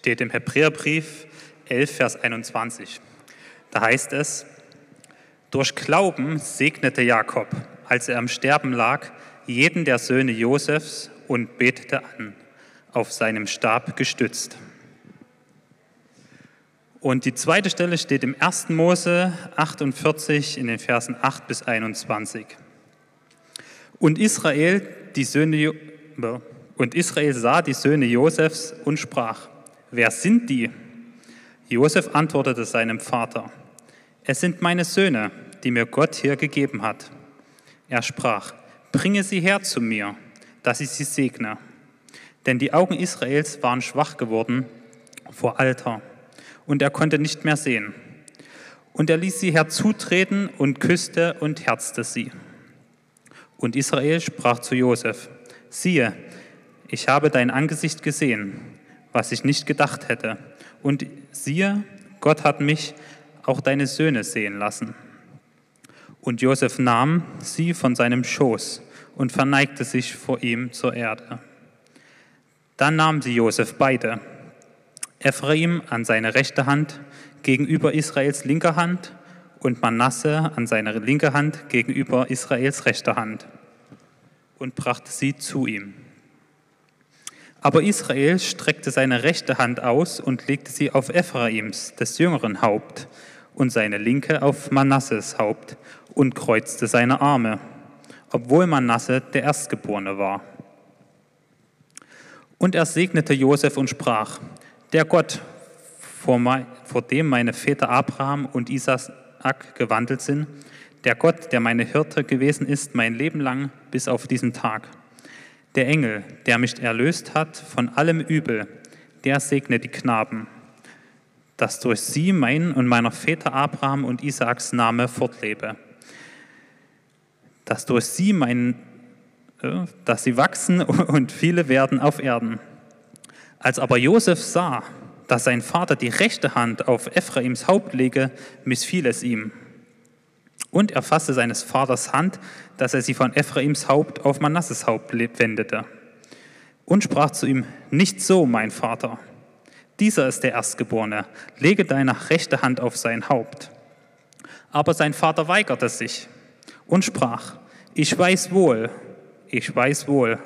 steht im Hebräerbrief 11, Vers 21. Da heißt es, durch Glauben segnete Jakob, als er am Sterben lag, jeden der Söhne Josefs und betete an, auf seinem Stab gestützt. Und die zweite Stelle steht im 1. Mose 48 in den Versen 8 bis 21. Und Israel, die Söhne, und Israel sah die Söhne Josefs und sprach, wer sind die? Josef antwortete seinem Vater, es sind meine Söhne, die mir Gott hier gegeben hat. Er sprach, bringe sie her zu mir, dass ich sie segne. Denn die Augen Israels waren schwach geworden vor Alter und er konnte nicht mehr sehen. Und er ließ sie herzutreten und küsste und herzte sie. Und Israel sprach zu Josef, siehe, ich habe dein Angesicht gesehen, was ich nicht gedacht hätte. Und siehe, Gott hat mich auch deine Söhne sehen lassen. Und Josef nahm sie von seinem Schoß und verneigte sich vor ihm zur Erde. Dann nahm sie Josef beide Ephraim an seine rechte Hand gegenüber Israels linker Hand und Manasse an seine linke Hand gegenüber Israels rechter Hand und brachte sie zu ihm. Aber Israel streckte seine rechte Hand aus und legte sie auf Ephraims, des jüngeren Haupt, und seine linke auf Manasses Haupt und kreuzte seine Arme, obwohl Manasse der Erstgeborene war. Und er segnete Josef und sprach, der Gott, vor, dem meine Väter Abraham und Isaak gewandelt sind, der Gott, der meine Hirte gewesen ist mein Leben lang bis auf diesen Tag. Der Engel, der mich erlöst hat von allem Übel, der segne die Knaben, dass durch sie mein und meiner Väter Abraham und Isaaks Name fortlebe, dass durch sie mein, äh, dass sie wachsen und viele werden auf Erden. Als aber Josef sah, dass sein Vater die rechte Hand auf Ephraims Haupt lege, missfiel es ihm. Und er fasste seines Vaters Hand, dass er sie von Ephraims Haupt auf Manasses Haupt wendete. Und sprach zu ihm, nicht so, mein Vater. Dieser ist der Erstgeborene, lege deine rechte Hand auf sein Haupt. Aber sein Vater weigerte sich und sprach, ich weiß wohl, ich weiß wohl,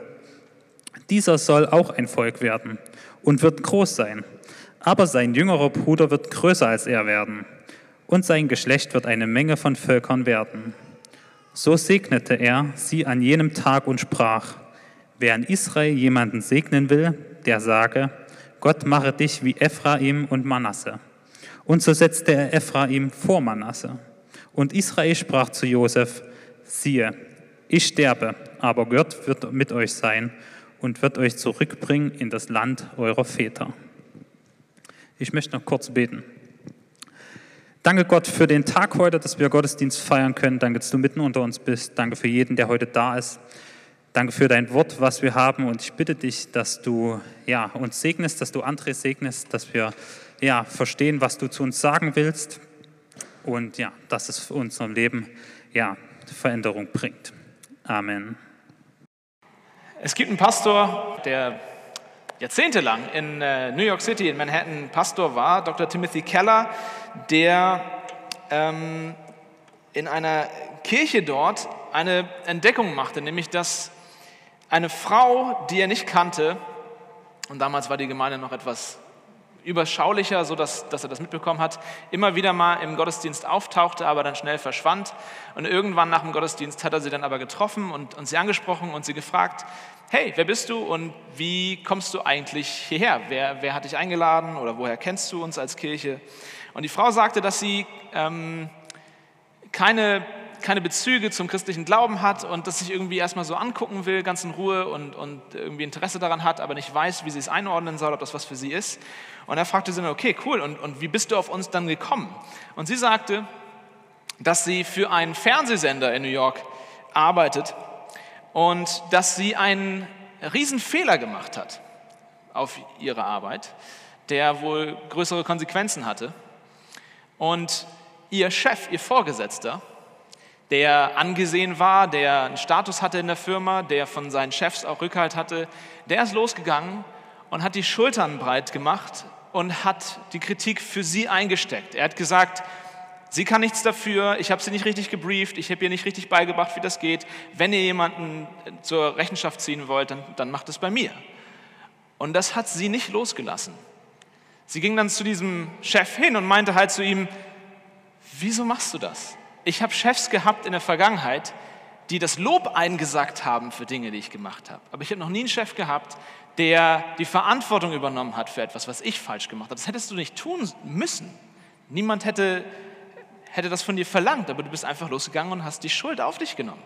dieser soll auch ein Volk werden und wird groß sein. Aber sein jüngerer Bruder wird größer als er werden. Und sein Geschlecht wird eine Menge von Völkern werden. So segnete er sie an jenem Tag und sprach, wer in Israel jemanden segnen will, der sage, Gott mache dich wie Ephraim und Manasse. Und so setzte er Ephraim vor Manasse. Und Israel sprach zu Josef, siehe, ich sterbe, aber Gott wird mit euch sein und wird euch zurückbringen in das Land eurer Väter. Ich möchte noch kurz beten. Danke Gott für den Tag heute, dass wir Gottesdienst feiern können. Danke, dass du mitten unter uns bist. Danke für jeden, der heute da ist. Danke für dein Wort, was wir haben. Und ich bitte dich, dass du ja, uns segnest, dass du andere segnest, dass wir ja, verstehen, was du zu uns sagen willst. Und ja, dass es für unser Leben ja, Veränderung bringt. Amen. Es gibt einen Pastor, der jahrzehntelang in äh, New York City, in Manhattan, Pastor war, Dr. Timothy Keller, der ähm, in einer Kirche dort eine Entdeckung machte, nämlich dass eine Frau, die er nicht kannte, und damals war die Gemeinde noch etwas überschaulicher, so dass, dass er das mitbekommen hat, immer wieder mal im Gottesdienst auftauchte, aber dann schnell verschwand. Und irgendwann nach dem Gottesdienst hat er sie dann aber getroffen und, und sie angesprochen und sie gefragt, hey, wer bist du und wie kommst du eigentlich hierher? Wer, wer hat dich eingeladen oder woher kennst du uns als Kirche? Und die Frau sagte, dass sie ähm, keine, keine Bezüge zum christlichen Glauben hat und dass sich irgendwie erstmal so angucken will, ganz in Ruhe und, und irgendwie Interesse daran hat, aber nicht weiß, wie sie es einordnen soll, ob das was für sie ist. Und er fragte sie okay, cool, und, und wie bist du auf uns dann gekommen? Und sie sagte, dass sie für einen Fernsehsender in New York arbeitet und dass sie einen Riesenfehler gemacht hat auf ihre Arbeit, der wohl größere Konsequenzen hatte. Und ihr Chef, ihr Vorgesetzter, der angesehen war, der einen Status hatte in der Firma, der von seinen Chefs auch Rückhalt hatte, der ist losgegangen und hat die Schultern breit gemacht und hat die Kritik für sie eingesteckt. Er hat gesagt, sie kann nichts dafür, ich habe sie nicht richtig gebrieft, ich habe ihr nicht richtig beigebracht, wie das geht. Wenn ihr jemanden zur Rechenschaft ziehen wollt, dann, dann macht es bei mir. Und das hat sie nicht losgelassen. Sie ging dann zu diesem Chef hin und meinte halt zu ihm, wieso machst du das? Ich habe Chefs gehabt in der Vergangenheit, die das Lob eingesagt haben für Dinge, die ich gemacht habe. Aber ich habe noch nie einen Chef gehabt, der die Verantwortung übernommen hat für etwas, was ich falsch gemacht habe. Das hättest du nicht tun müssen. Niemand hätte, hätte das von dir verlangt, aber du bist einfach losgegangen und hast die Schuld auf dich genommen.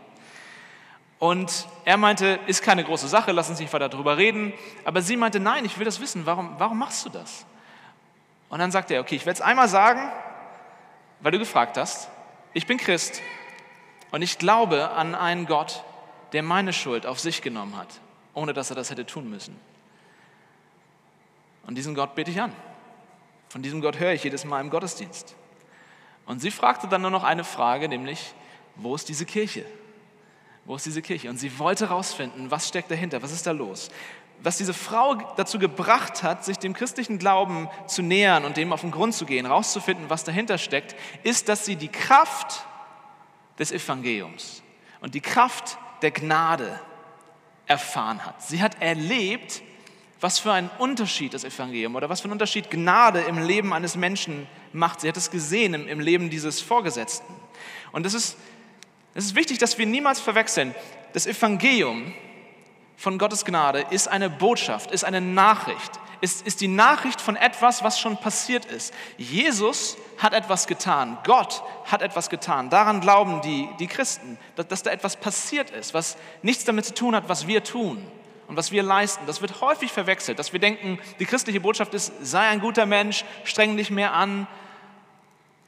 Und er meinte, ist keine große Sache, lass uns nicht weiter darüber reden. Aber sie meinte, nein, ich will das wissen, warum, warum machst du das? Und dann sagte er, okay, ich werde es einmal sagen, weil du gefragt hast. Ich bin Christ und ich glaube an einen Gott, der meine Schuld auf sich genommen hat, ohne dass er das hätte tun müssen. Und diesen Gott bete ich an. Von diesem Gott höre ich jedes Mal im Gottesdienst. Und sie fragte dann nur noch eine Frage, nämlich, wo ist diese Kirche? Wo ist diese Kirche? Und sie wollte herausfinden, was steckt dahinter, was ist da los? was diese Frau dazu gebracht hat, sich dem christlichen Glauben zu nähern und dem auf den Grund zu gehen, rauszufinden, was dahinter steckt, ist, dass sie die Kraft des Evangeliums und die Kraft der Gnade erfahren hat. Sie hat erlebt, was für einen Unterschied das Evangelium oder was für einen Unterschied Gnade im Leben eines Menschen macht. Sie hat es gesehen im, im Leben dieses Vorgesetzten. Und es ist, ist wichtig, dass wir niemals verwechseln. Das Evangelium von Gottes Gnade ist eine Botschaft, ist eine Nachricht, ist, ist die Nachricht von etwas, was schon passiert ist. Jesus hat etwas getan, Gott hat etwas getan. Daran glauben die, die Christen, dass, dass da etwas passiert ist, was nichts damit zu tun hat, was wir tun und was wir leisten. Das wird häufig verwechselt, dass wir denken, die christliche Botschaft ist, sei ein guter Mensch, streng dich mehr an,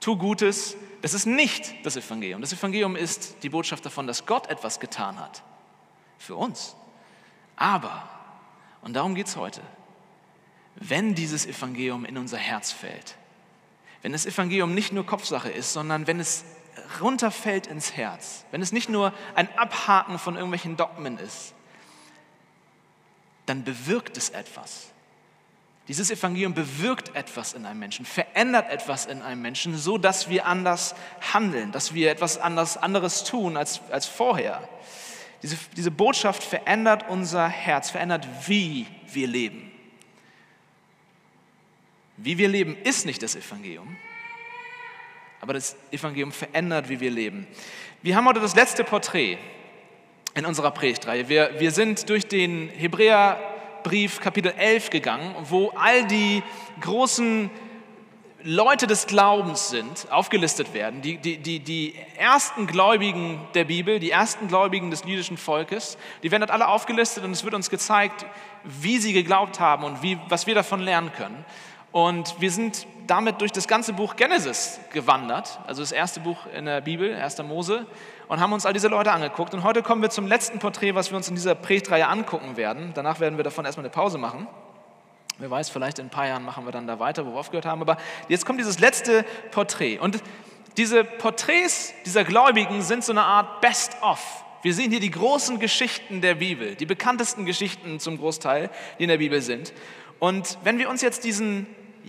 tu Gutes. Das ist nicht das Evangelium. Das Evangelium ist die Botschaft davon, dass Gott etwas getan hat. Für uns. Aber, und darum geht es heute, wenn dieses Evangelium in unser Herz fällt, wenn das Evangelium nicht nur Kopfsache ist, sondern wenn es runterfällt ins Herz, wenn es nicht nur ein Abhaken von irgendwelchen Dogmen ist, dann bewirkt es etwas. Dieses Evangelium bewirkt etwas in einem Menschen, verändert etwas in einem Menschen, so dass wir anders handeln, dass wir etwas anders, anderes tun als, als vorher. Diese, diese Botschaft verändert unser Herz, verändert, wie wir leben. Wie wir leben ist nicht das Evangelium, aber das Evangelium verändert, wie wir leben. Wir haben heute das letzte Porträt in unserer Predigtreihe. Wir, wir sind durch den Hebräerbrief Kapitel 11 gegangen, wo all die großen Leute des Glaubens sind, aufgelistet werden, die, die, die, die ersten Gläubigen der Bibel, die ersten Gläubigen des jüdischen Volkes, die werden dort alle aufgelistet und es wird uns gezeigt, wie sie geglaubt haben und wie, was wir davon lernen können. Und wir sind damit durch das ganze Buch Genesis gewandert, also das erste Buch in der Bibel, 1. Mose, und haben uns all diese Leute angeguckt. Und heute kommen wir zum letzten Porträt, was wir uns in dieser Predigtreihe angucken werden. Danach werden wir davon erstmal eine Pause machen. Wer weiß, vielleicht in ein paar Jahren machen wir dann da weiter, wo wir aufgehört haben. Aber jetzt kommt dieses letzte Porträt. Und diese Porträts dieser Gläubigen sind so eine Art Best-of. Wir sehen hier die großen Geschichten der Bibel, die bekanntesten Geschichten zum Großteil, die in der Bibel sind. Und wenn wir uns jetzt diesen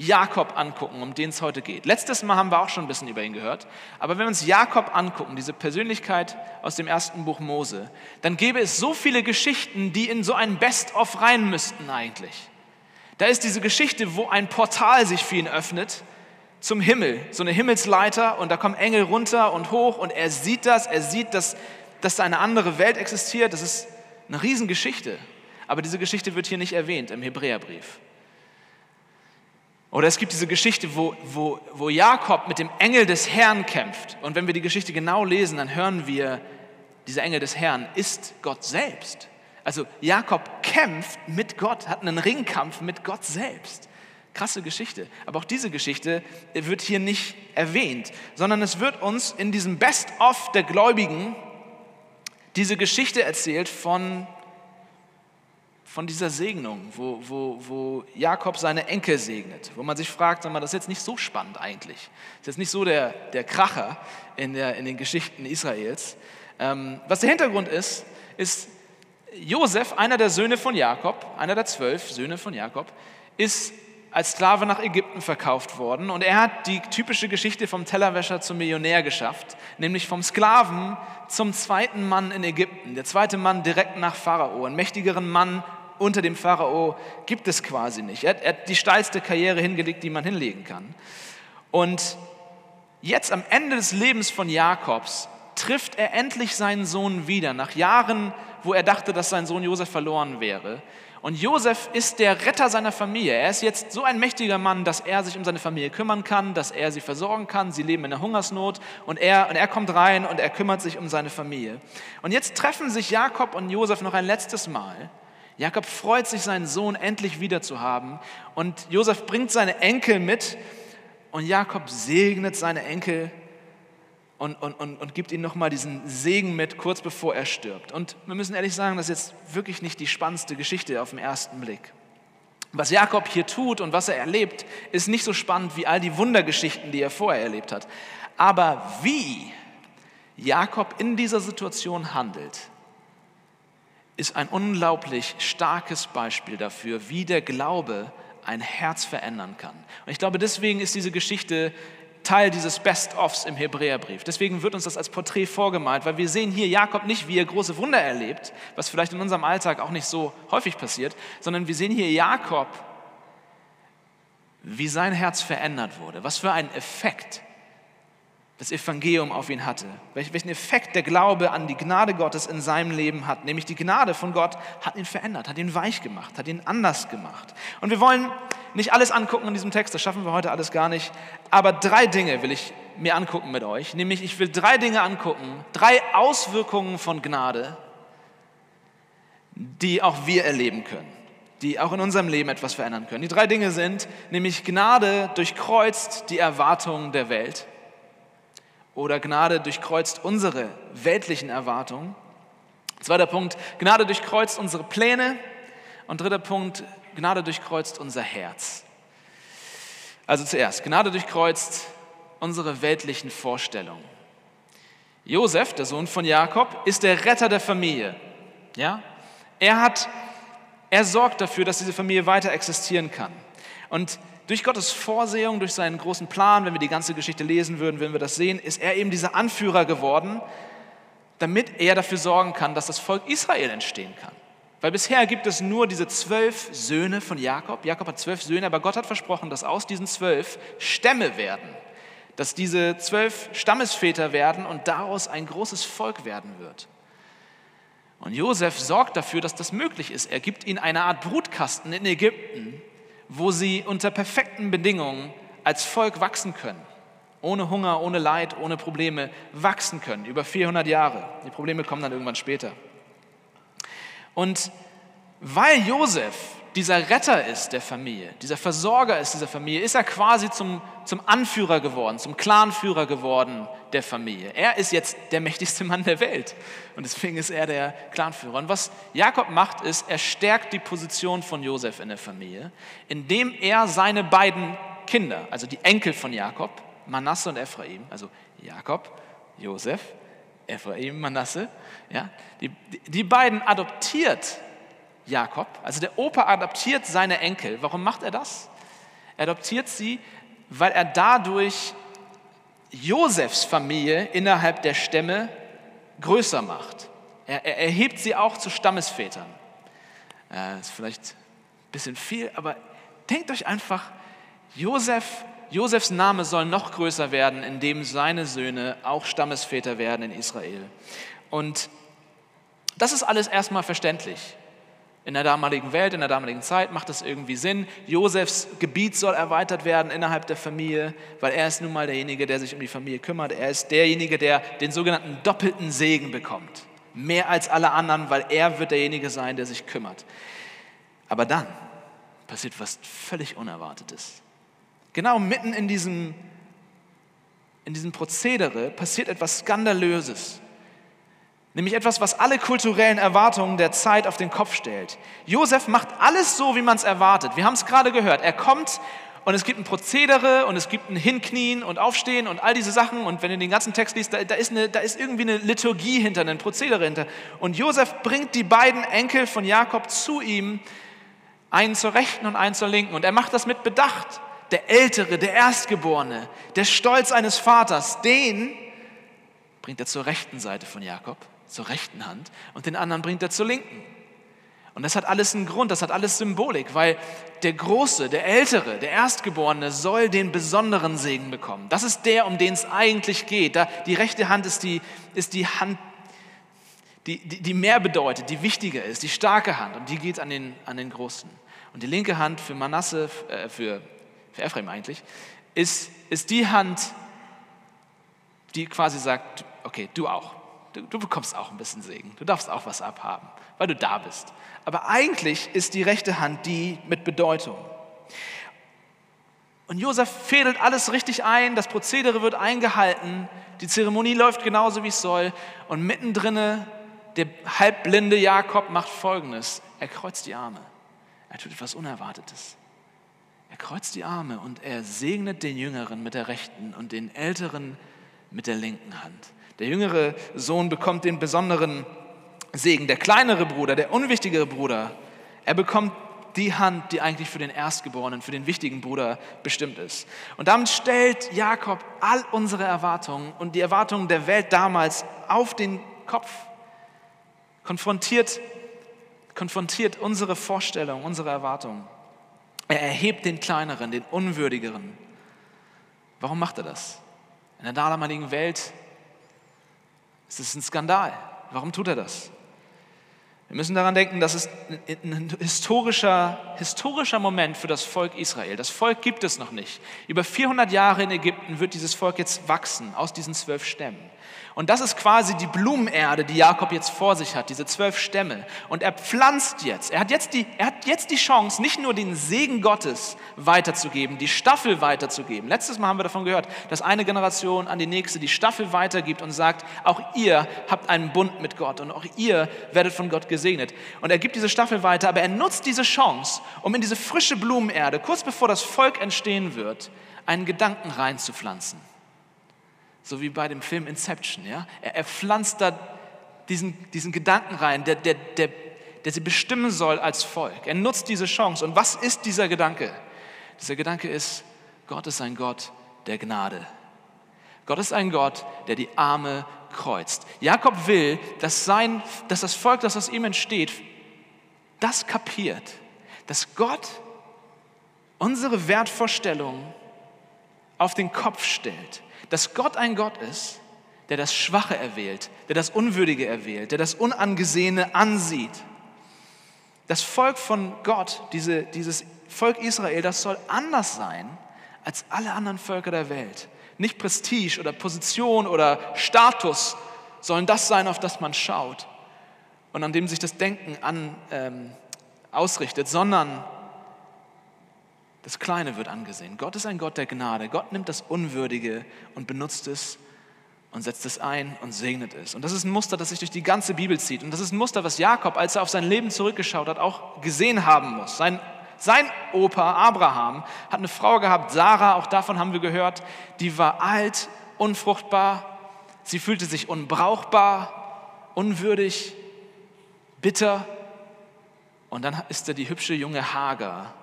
Jakob angucken, um den es heute geht. Letztes Mal haben wir auch schon ein bisschen über ihn gehört. Aber wenn wir uns Jakob angucken, diese Persönlichkeit aus dem ersten Buch Mose, dann gäbe es so viele Geschichten, die in so ein Best-of rein müssten eigentlich. Da ist diese Geschichte, wo ein Portal sich für ihn öffnet zum Himmel, so eine Himmelsleiter und da kommen Engel runter und hoch und er sieht das, er sieht, dass, dass da eine andere Welt existiert. Das ist eine Riesengeschichte. Aber diese Geschichte wird hier nicht erwähnt im Hebräerbrief. Oder es gibt diese Geschichte, wo, wo, wo Jakob mit dem Engel des Herrn kämpft. Und wenn wir die Geschichte genau lesen, dann hören wir, dieser Engel des Herrn ist Gott selbst. Also Jakob kämpft mit Gott, hat einen Ringkampf mit Gott selbst. Krasse Geschichte. Aber auch diese Geschichte wird hier nicht erwähnt, sondern es wird uns in diesem Best-of der Gläubigen diese Geschichte erzählt von, von dieser Segnung, wo, wo, wo Jakob seine Enkel segnet. Wo man sich fragt, sag mal, das ist jetzt nicht so spannend eigentlich. Das ist jetzt nicht so der, der Kracher in, der, in den Geschichten Israels. Ähm, was der Hintergrund ist, ist, Josef, einer der Söhne von Jakob, einer der zwölf Söhne von Jakob, ist als Sklave nach Ägypten verkauft worden und er hat die typische Geschichte vom Tellerwäscher zum Millionär geschafft, nämlich vom Sklaven zum zweiten Mann in Ägypten, der zweite Mann direkt nach Pharao, einen mächtigeren Mann unter dem Pharao gibt es quasi nicht. Er, er hat die steilste Karriere hingelegt, die man hinlegen kann. Und jetzt am Ende des Lebens von Jakobs trifft er endlich seinen Sohn wieder, nach Jahren, wo er dachte, dass sein Sohn Josef verloren wäre. Und Josef ist der Retter seiner Familie. Er ist jetzt so ein mächtiger Mann, dass er sich um seine Familie kümmern kann, dass er sie versorgen kann. Sie leben in der Hungersnot und er, und er kommt rein und er kümmert sich um seine Familie. Und jetzt treffen sich Jakob und Josef noch ein letztes Mal. Jakob freut sich, seinen Sohn endlich wieder zu haben. Und Josef bringt seine Enkel mit und Jakob segnet seine Enkel und, und, und, und gibt ihnen nochmal diesen Segen mit, kurz bevor er stirbt. Und wir müssen ehrlich sagen, das ist jetzt wirklich nicht die spannendste Geschichte auf den ersten Blick. Was Jakob hier tut und was er erlebt, ist nicht so spannend wie all die Wundergeschichten, die er vorher erlebt hat. Aber wie Jakob in dieser Situation handelt, ist ein unglaublich starkes Beispiel dafür, wie der Glaube ein Herz verändern kann. Und ich glaube, deswegen ist diese Geschichte Teil dieses Best-ofs im Hebräerbrief. Deswegen wird uns das als Porträt vorgemalt, weil wir sehen hier Jakob nicht, wie er große Wunder erlebt, was vielleicht in unserem Alltag auch nicht so häufig passiert, sondern wir sehen hier Jakob, wie sein Herz verändert wurde, was für einen Effekt das Evangelium auf ihn hatte, welchen Effekt der Glaube an die Gnade Gottes in seinem Leben hat. Nämlich die Gnade von Gott hat ihn verändert, hat ihn weich gemacht, hat ihn anders gemacht. Und wir wollen nicht alles angucken in diesem Text, das schaffen wir heute alles gar nicht, aber drei Dinge will ich mir angucken mit euch. Nämlich ich will drei Dinge angucken, drei Auswirkungen von Gnade, die auch wir erleben können die auch in unserem Leben etwas verändern können. Die drei Dinge sind, nämlich Gnade durchkreuzt die Erwartungen der Welt. Oder Gnade durchkreuzt unsere weltlichen Erwartungen. Zweiter Punkt, Gnade durchkreuzt unsere Pläne. Und dritter Punkt, Gnade durchkreuzt unser Herz. Also zuerst, Gnade durchkreuzt unsere weltlichen Vorstellungen. Josef, der Sohn von Jakob, ist der Retter der Familie. Ja? Er, hat, er sorgt dafür, dass diese Familie weiter existieren kann. Und durch Gottes Vorsehung, durch seinen großen Plan, wenn wir die ganze Geschichte lesen würden, würden wir das sehen, ist er eben dieser Anführer geworden, damit er dafür sorgen kann, dass das Volk Israel entstehen kann. Weil bisher gibt es nur diese zwölf Söhne von Jakob. Jakob hat zwölf Söhne, aber Gott hat versprochen, dass aus diesen zwölf Stämme werden, dass diese zwölf Stammesväter werden und daraus ein großes Volk werden wird. Und Josef sorgt dafür, dass das möglich ist. Er gibt ihnen eine Art Brutkasten in Ägypten, wo sie unter perfekten Bedingungen als Volk wachsen können. Ohne Hunger, ohne Leid, ohne Probleme wachsen können. Über 400 Jahre. Die Probleme kommen dann irgendwann später. Und weil Josef dieser Retter ist der Familie, dieser Versorger ist dieser Familie, ist er quasi zum, zum Anführer geworden, zum Clanführer geworden der Familie. Er ist jetzt der mächtigste Mann der Welt und deswegen ist er der Clanführer. Und was Jakob macht, ist, er stärkt die Position von Josef in der Familie, indem er seine beiden Kinder, also die Enkel von Jakob, Manasse und Ephraim, also Jakob, Josef, Ephraim, Manasse, ja, die, die beiden adoptiert Jakob. Also der Opa adoptiert seine Enkel. Warum macht er das? Er adoptiert sie, weil er dadurch Josefs Familie innerhalb der Stämme größer macht. Er, er erhebt sie auch zu Stammesvätern. Das ist vielleicht ein bisschen viel, aber denkt euch einfach, Josef, Josefs Name soll noch größer werden, indem seine Söhne auch Stammesväter werden in Israel. Und das ist alles erstmal verständlich. In der damaligen Welt, in der damaligen Zeit macht das irgendwie Sinn. Josefs Gebiet soll erweitert werden innerhalb der Familie, weil er ist nun mal derjenige, der sich um die Familie kümmert. Er ist derjenige, der den sogenannten doppelten Segen bekommt. Mehr als alle anderen, weil er wird derjenige sein, der sich kümmert. Aber dann passiert was völlig Unerwartetes. Genau mitten in diesem, in diesem Prozedere passiert etwas Skandalöses. Nämlich etwas, was alle kulturellen Erwartungen der Zeit auf den Kopf stellt. Josef macht alles so, wie man es erwartet. Wir haben es gerade gehört. Er kommt Und es gibt ein Prozedere und es gibt ein Hinknien und Aufstehen und all diese Sachen. Und wenn du den ganzen Text liest, da, da, ist, eine, da ist irgendwie eine Liturgie hinter, ein Prozedere hinter. Und Josef bringt die beiden Enkel von Jakob zu ihm, einen zur Rechten und einen zur Linken. Und er macht das mit Bedacht. Der Ältere, der Erstgeborene, der Stolz eines Vaters, den bringt er zur rechten Seite von Jakob, zur rechten Hand. Und den anderen bringt er zur linken. Und das hat alles einen Grund, das hat alles Symbolik, weil der Große, der Ältere, der Erstgeborene soll den besonderen Segen bekommen. Das ist der, um den es eigentlich geht. die rechte Hand ist die, ist die Hand, die, die, die mehr bedeutet, die wichtiger ist, die starke Hand. Und die geht an den, an den Großen. Und die linke Hand für Manasse, äh, für, für Ephraim eigentlich, ist, ist die Hand, die quasi sagt, okay, du auch. Du, du bekommst auch ein bisschen Segen. Du darfst auch was abhaben, weil du da bist. Aber eigentlich ist die rechte Hand die mit Bedeutung. Und Josef fädelt alles richtig ein, das Prozedere wird eingehalten, die Zeremonie läuft genauso, wie es soll. Und mittendrin der halbblinde Jakob macht Folgendes. Er kreuzt die Arme. Er tut etwas Unerwartetes. Er kreuzt die Arme und er segnet den Jüngeren mit der rechten und den Älteren mit der linken Hand. Der jüngere Sohn bekommt den besonderen Segen. Der kleinere Bruder, der unwichtigere Bruder, er bekommt die Hand, die eigentlich für den Erstgeborenen, für den wichtigen Bruder bestimmt ist. Und damit stellt Jakob all unsere Erwartungen und die Erwartungen der Welt damals auf den Kopf, konfrontiert, konfrontiert unsere Vorstellungen, unsere Erwartungen. Er erhebt den kleineren, den unwürdigeren. Warum macht er das? In der damaligen Welt ist es ein Skandal. Warum tut er das? Wir müssen daran denken, dass es ein historischer, historischer Moment für das Volk Israel. Das Volk gibt es noch nicht. Über 400 Jahre in Ägypten wird dieses Volk jetzt wachsen aus diesen zwölf Stämmen. Und das ist quasi die Blumenerde, die Jakob jetzt vor sich hat, diese zwölf Stämme. Und er pflanzt jetzt, er hat jetzt, die, er hat jetzt die Chance, nicht nur den Segen Gottes weiterzugeben, die Staffel weiterzugeben. Letztes Mal haben wir davon gehört, dass eine Generation an die nächste die Staffel weitergibt und sagt, auch ihr habt einen Bund mit Gott und auch ihr werdet von Gott gesegnet. Und er gibt diese Staffel weiter, aber er nutzt diese Chance, um in diese frische Blumenerde, kurz bevor das Volk entstehen wird, einen Gedanken reinzupflanzen. So wie bei dem Film Inception. Ja? Er, er pflanzt da diesen, diesen Gedanken rein, der, der, der, der sie bestimmen soll als Volk. Er nutzt diese Chance. Und was ist dieser Gedanke? Dieser Gedanke ist, Gott ist ein Gott der Gnade. Gott ist ein Gott, der die Arme kreuzt. Jakob will, dass, sein, dass das Volk, das aus ihm entsteht, das kapiert, dass Gott unsere Wertvorstellungen auf den Kopf stellt, dass Gott ein Gott ist, der das Schwache erwählt, der das Unwürdige erwählt, der das Unangesehene ansieht. Das Volk von Gott, diese, dieses Volk Israel, das soll anders sein als alle anderen Völker der Welt. Nicht Prestige oder Position oder Status sollen das sein, auf das man schaut und an dem sich das Denken an, ähm, ausrichtet, sondern das Kleine wird angesehen. Gott ist ein Gott der Gnade. Gott nimmt das Unwürdige und benutzt es und setzt es ein und segnet es. Und das ist ein Muster, das sich durch die ganze Bibel zieht. Und das ist ein Muster, was Jakob, als er auf sein Leben zurückgeschaut hat, auch gesehen haben muss. Sein, sein Opa Abraham hat eine Frau gehabt, Sarah, auch davon haben wir gehört, die war alt, unfruchtbar, sie fühlte sich unbrauchbar, unwürdig, bitter. Und dann ist da die hübsche junge Hagar,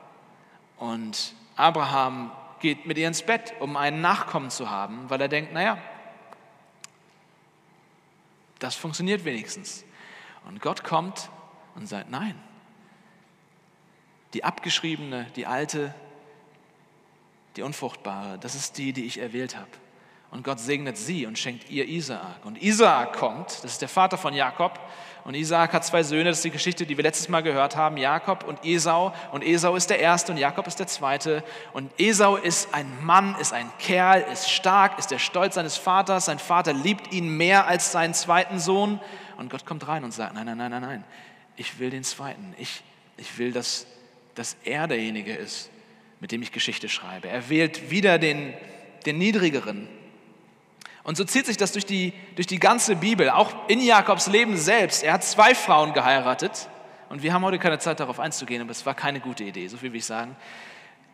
und Abraham geht mit ihr ins Bett, um einen Nachkommen zu haben, weil er denkt, naja, das funktioniert wenigstens. Und Gott kommt und sagt, nein, die abgeschriebene, die alte, die unfruchtbare, das ist die, die ich erwählt habe. Und Gott segnet sie und schenkt ihr Isaak. Und Isaak kommt, das ist der Vater von Jakob, und Isaak hat zwei Söhne, das ist die Geschichte, die wir letztes Mal gehört haben, Jakob und Esau. Und Esau ist der Erste und Jakob ist der Zweite. Und Esau ist ein Mann, ist ein Kerl, ist stark, ist der Stolz seines Vaters. Sein Vater liebt ihn mehr als seinen zweiten Sohn. Und Gott kommt rein und sagt, nein, nein, nein, nein, nein, ich will den Zweiten. Ich, ich will, dass, dass er derjenige ist, mit dem ich Geschichte schreibe. Er wählt wieder den, den Niedrigeren, und so zieht sich das durch die, durch die ganze Bibel, auch in Jakobs Leben selbst. Er hat zwei Frauen geheiratet und wir haben heute keine Zeit darauf einzugehen, aber es war keine gute Idee, so viel will ich sagen.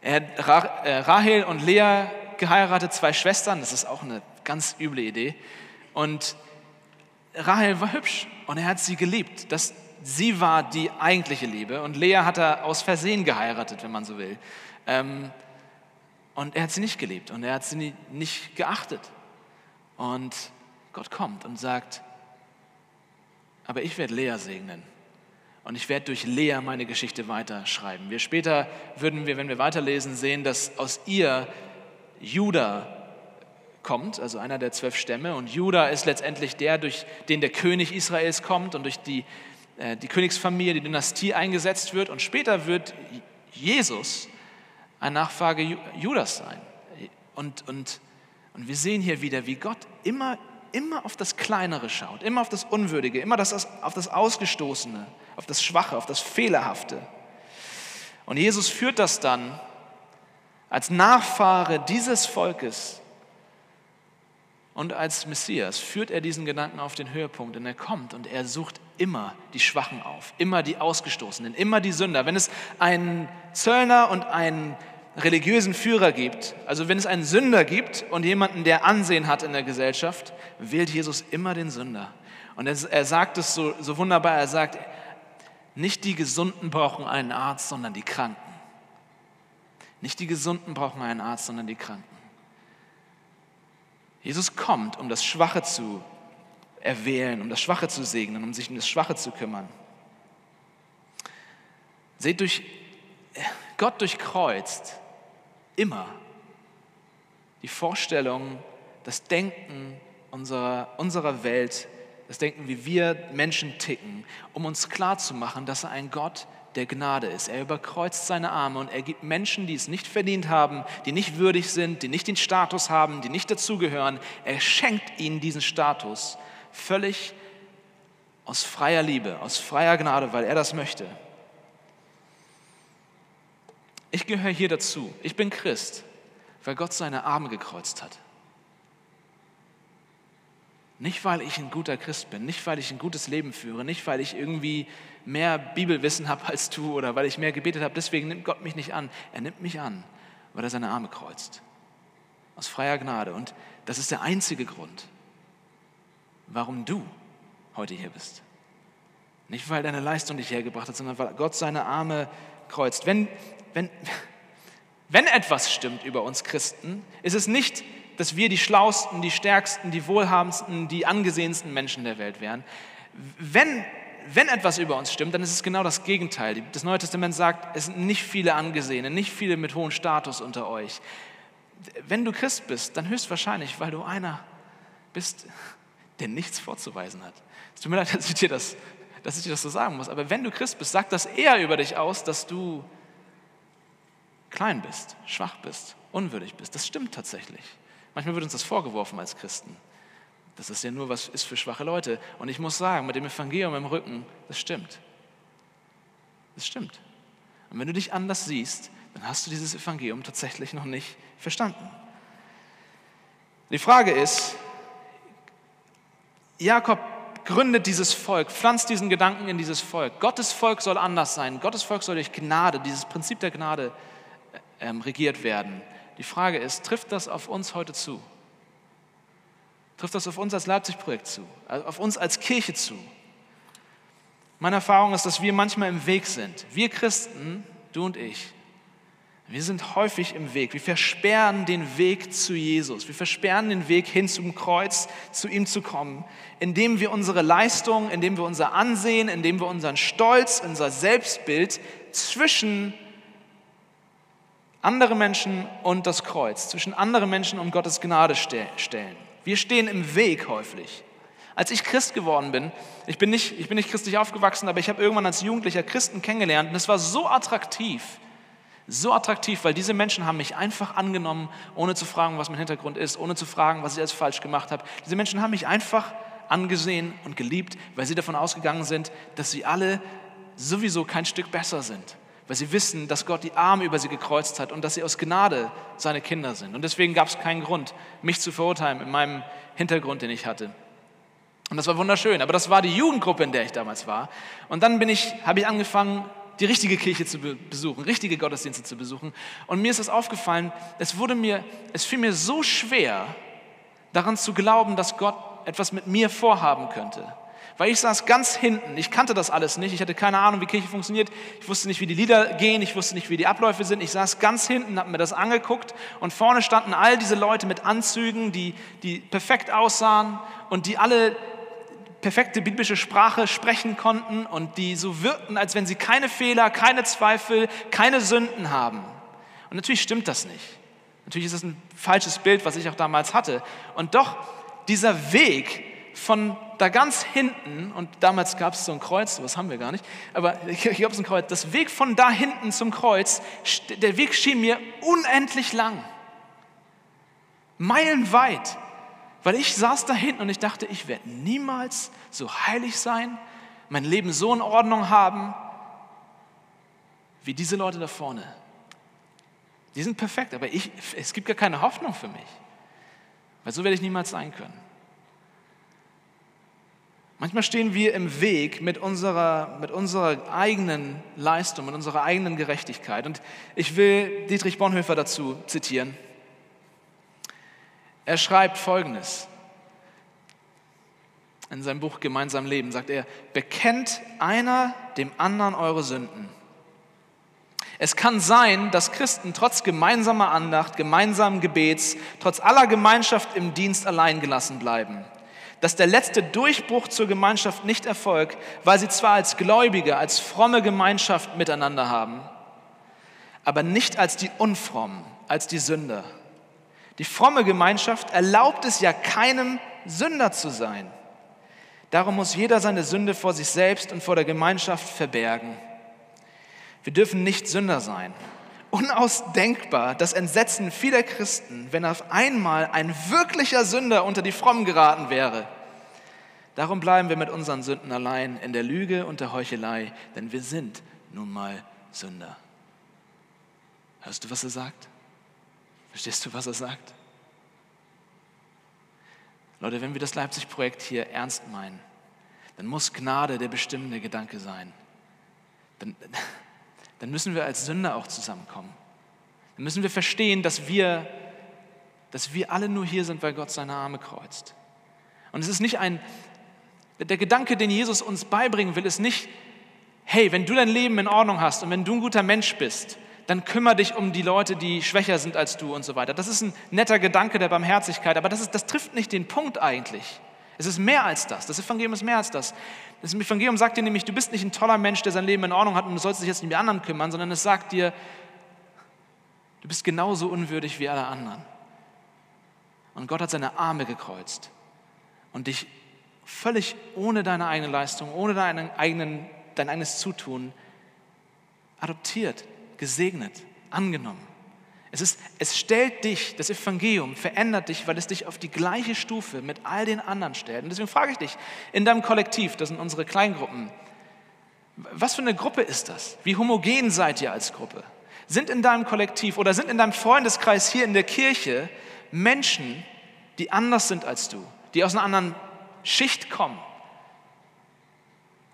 Er hat äh, Rahel und Lea geheiratet, zwei Schwestern, das ist auch eine ganz üble Idee. Und Rahel war hübsch und er hat sie geliebt. Das, sie war die eigentliche Liebe und Lea hat er aus Versehen geheiratet, wenn man so will. Ähm, und er hat sie nicht geliebt und er hat sie nicht geachtet. Und Gott kommt und sagt, aber ich werde Lea segnen. Und ich werde durch Lea meine Geschichte weiterschreiben. Wir später würden wir, wenn wir weiterlesen, sehen, dass aus ihr Judah kommt, also einer der zwölf Stämme. Und Judah ist letztendlich der, durch den der König Israels kommt und durch die, äh, die Königsfamilie, die Dynastie eingesetzt wird. Und später wird Jesus ein Nachfrage Judas sein. Und, und, und wir sehen hier wieder, wie Gott immer, immer auf das Kleinere schaut, immer auf das Unwürdige, immer das, auf das Ausgestoßene auf das Schwache, auf das Fehlerhafte. Und Jesus führt das dann als Nachfahre dieses Volkes und als Messias führt er diesen Gedanken auf den Höhepunkt und er kommt und er sucht immer die Schwachen auf, immer die Ausgestoßenen, immer die Sünder. Wenn es einen Zöllner und einen religiösen Führer gibt, also wenn es einen Sünder gibt und jemanden, der Ansehen hat in der Gesellschaft, wählt Jesus immer den Sünder. Und er, sagt es so, so wunderbar, er sagt, nicht die Gesunden brauchen einen Arzt, sondern die Kranken. Nicht die Gesunden brauchen einen Arzt, sondern die Kranken. Jesus kommt, um das Schwache zu erwählen, um das Schwache zu segnen, um sich um das Schwache zu kümmern. Seht, durch, Gott durchkreuzt immer die Vorstellung, das Denken unserer, unserer Welt das Denken, wie wir Menschen ticken, um uns klarzumachen, dass er ein Gott der Gnade ist. Er überkreuzt seine Arme und er gibt Menschen, die es nicht verdient haben, die nicht würdig sind, die nicht den Status haben, die nicht dazugehören, er schenkt ihnen diesen Status völlig aus freier Liebe, aus freier Gnade, weil er das möchte. Ich gehöre hier dazu. Ich bin Christ, weil Gott seine Arme gekreuzt hat. Nicht, weil ich ein guter Christ bin, nicht, weil ich ein gutes Leben führe, nicht, weil ich irgendwie mehr Bibelwissen habe als du oder weil ich mehr gebetet habe. Deswegen nimmt Gott mich nicht an. Er nimmt mich an, weil er seine Arme kreuzt. Aus freier Gnade. Und das ist der einzige Grund, warum du heute hier bist. Nicht, weil deine Leistung dich hergebracht hat, sondern weil Gott seine Arme kreuzt. Wenn, wenn, wenn etwas stimmt über uns Christen, ist es nicht, dass wir die schlausten, die stärksten, die wohlhabendsten, die angesehensten Menschen der Welt wären. Wenn, wenn etwas über uns stimmt, dann ist es genau das Gegenteil. Das Neue Testament sagt, es sind nicht viele Angesehene, nicht viele mit hohem Status unter euch. Wenn du Christ bist, dann höchstwahrscheinlich, weil du einer bist, der nichts vorzuweisen hat. Es tut mir leid, dass ich dir das, dass ich dir das so sagen muss, aber wenn du Christ bist, sagt das eher über dich aus, dass du klein bist, schwach bist, unwürdig bist. Das stimmt tatsächlich. Manchmal wird uns das vorgeworfen als Christen. Das ist ja nur was ist für schwache Leute. Und ich muss sagen, mit dem Evangelium im Rücken, das stimmt. Das stimmt. Und wenn du dich anders siehst, dann hast du dieses Evangelium tatsächlich noch nicht verstanden. Die Frage ist, Jakob gründet dieses Volk, pflanzt diesen Gedanken in dieses Volk. Gottes Volk soll anders sein. Gottes Volk soll durch Gnade, dieses Prinzip der Gnade ähm, regiert werden. Die Frage ist, trifft das auf uns heute zu? Trifft das auf uns als Leipzig-Projekt zu? Also auf uns als Kirche zu? Meine Erfahrung ist, dass wir manchmal im Weg sind. Wir Christen, du und ich, wir sind häufig im Weg. Wir versperren den Weg zu Jesus. Wir versperren den Weg hin zum Kreuz, zu ihm zu kommen, indem wir unsere Leistung, indem wir unser Ansehen, indem wir unseren Stolz, unser Selbstbild zwischen andere Menschen und das Kreuz, zwischen andere Menschen und Gottes Gnade stellen. Wir stehen im Weg häufig. Als ich Christ geworden bin, ich bin nicht, ich bin nicht christlich aufgewachsen, aber ich habe irgendwann als Jugendlicher Christen kennengelernt und es war so attraktiv, so attraktiv, weil diese Menschen haben mich einfach angenommen, ohne zu fragen, was mein Hintergrund ist, ohne zu fragen, was ich alles falsch gemacht habe. Diese Menschen haben mich einfach angesehen und geliebt, weil sie davon ausgegangen sind, dass sie alle sowieso kein Stück besser sind weil sie wissen, dass Gott die Arme über sie gekreuzt hat und dass sie aus Gnade seine Kinder sind. Und deswegen gab es keinen Grund, mich zu verurteilen in meinem Hintergrund, den ich hatte. Und das war wunderschön. Aber das war die Jugendgruppe, in der ich damals war. Und dann bin ich, habe ich angefangen, die richtige Kirche zu besuchen, richtige Gottesdienste zu besuchen. Und mir ist es aufgefallen, es wurde mir, es fiel mir so schwer, daran zu glauben, dass Gott etwas mit mir vorhaben könnte. Weil ich saß ganz hinten, ich kannte das alles nicht, ich hatte keine Ahnung, wie Kirche funktioniert, ich wusste nicht, wie die Lieder gehen, ich wusste nicht, wie die Abläufe sind. Ich saß ganz hinten, habe mir das angeguckt und vorne standen all diese Leute mit Anzügen, die, die perfekt aussahen und die alle perfekte biblische Sprache sprechen konnten und die so wirkten, als wenn sie keine Fehler, keine Zweifel, keine Sünden haben. Und natürlich stimmt das nicht. Natürlich ist das ein falsches Bild, was ich auch damals hatte. Und doch, dieser Weg von da ganz hinten, und damals gab es so ein Kreuz, was haben wir gar nicht, aber hier gab es ein Kreuz, das Weg von da hinten zum Kreuz, der Weg schien mir unendlich lang. Meilenweit. Weil ich saß da hinten und ich dachte, ich werde niemals so heilig sein, mein Leben so in Ordnung haben, wie diese Leute da vorne. Die sind perfekt, aber ich, es gibt gar keine Hoffnung für mich. Weil so werde ich niemals sein können. Manchmal stehen wir im Weg mit unserer, mit unserer eigenen Leistung, mit unserer eigenen Gerechtigkeit. Und ich will Dietrich Bonhoeffer dazu zitieren. Er schreibt Folgendes. In seinem Buch Gemeinsam Leben sagt er, bekennt einer dem anderen eure Sünden. Es kann sein, dass Christen trotz gemeinsamer Andacht, gemeinsamen Gebets, trotz aller Gemeinschaft im Dienst allein gelassen bleiben. Dass der letzte Durchbruch zur Gemeinschaft nicht erfolgt, weil sie zwar als Gläubige, als fromme Gemeinschaft miteinander haben, aber nicht als die Unfrommen, als die Sünder. Die fromme Gemeinschaft erlaubt es ja keinem Sünder zu sein. Darum muss jeder seine Sünde vor sich selbst und vor der Gemeinschaft verbergen. Wir dürfen nicht Sünder sein. Unausdenkbar das Entsetzen vieler Christen, wenn auf einmal ein wirklicher Sünder unter die Frommen geraten wäre. Darum bleiben wir mit unseren Sünden allein in der Lüge und der Heuchelei, denn wir sind nun mal Sünder. Hörst du, was er sagt? Verstehst du, was er sagt? Leute, wenn wir das Leipzig-Projekt hier ernst meinen, dann muss Gnade der bestimmende Gedanke sein. Dann, dann müssen wir als Sünder auch zusammenkommen. Dann müssen wir verstehen, dass wir, dass wir alle nur hier sind, weil Gott seine Arme kreuzt. Und es ist nicht ein, der Gedanke, den Jesus uns beibringen will, ist nicht, hey, wenn du dein Leben in Ordnung hast und wenn du ein guter Mensch bist, dann kümmere dich um die Leute, die schwächer sind als du und so weiter. Das ist ein netter Gedanke der Barmherzigkeit, aber das, ist, das trifft nicht den Punkt eigentlich. Es ist mehr als das. Das Evangelium ist mehr als das. Das Evangelium sagt dir nämlich, du bist nicht ein toller Mensch, der sein Leben in Ordnung hat und du sollst dich jetzt nicht um die anderen kümmern, sondern es sagt dir, du bist genauso unwürdig wie alle anderen. Und Gott hat seine Arme gekreuzt und dich völlig ohne deine eigene Leistung, ohne deinen eigenen, dein eigenes Zutun adoptiert gesegnet, angenommen. Es, ist, es stellt dich, das Evangelium verändert dich, weil es dich auf die gleiche Stufe mit all den anderen stellt. Und deswegen frage ich dich, in deinem Kollektiv, das sind unsere Kleingruppen, was für eine Gruppe ist das? Wie homogen seid ihr als Gruppe? Sind in deinem Kollektiv oder sind in deinem Freundeskreis hier in der Kirche Menschen, die anders sind als du, die aus einer anderen Schicht kommen,